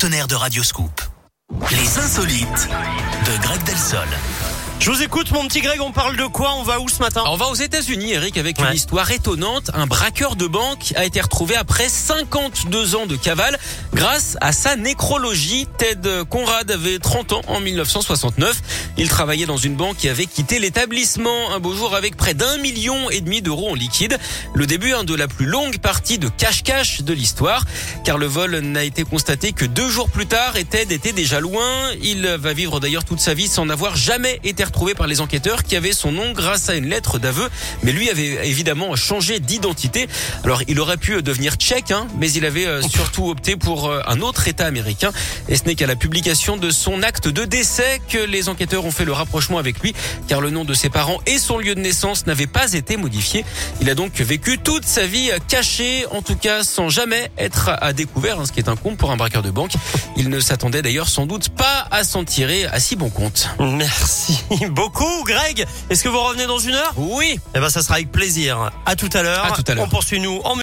partenaire de Radioscoop. Les insolites de Greg Delsol. Je vous écoute, mon petit Greg. On parle de quoi On va où ce matin On va aux États-Unis, Eric, avec Ouais. une histoire étonnante. Un braqueur de banque a été retrouvé après 52 ans de cavale grâce à sa nécrologie. Ted Conrad avait 30 ans en 1969. Il travaillait dans une banque et avait quitté l'établissement un beau jour avec près d'un million et demi d'euros en liquide. Le début de la plus longue partie de cache-cache de l'histoire, car le vol n'a été constaté que deux jours plus tard et Ted était déjà loin. Il va vivre d'ailleurs toute sa vie sans n'avoir jamais été retrouvé par les enquêteurs qui avaient son nom grâce à une lettre d'aveu. Mais lui avait évidemment changé d'identité. Alors il aurait pu devenir tchèque, hein, mais il avait euh, surtout opté pour euh, un autre État américain. Et ce n'est qu'à la publication de son acte de décès que les enquêteurs ont fait le rapprochement avec lui, car le nom de ses parents et son lieu de naissance n'avaient pas été modifiés. Il a donc vécu toute sa vie caché, en tout cas sans jamais être à découvert, hein, ce qui est un compte pour un braqueur de banque. Il ne s'attendait d'ailleurs sans doute pas à s'en tirer à si bon compte. Merci beaucoup, Greg. Est-ce que vous revenez dans une heure? Oui, Eh ben, ça sera avec plaisir. À tout à l'heure. À tout à l'heure. On poursuit nous en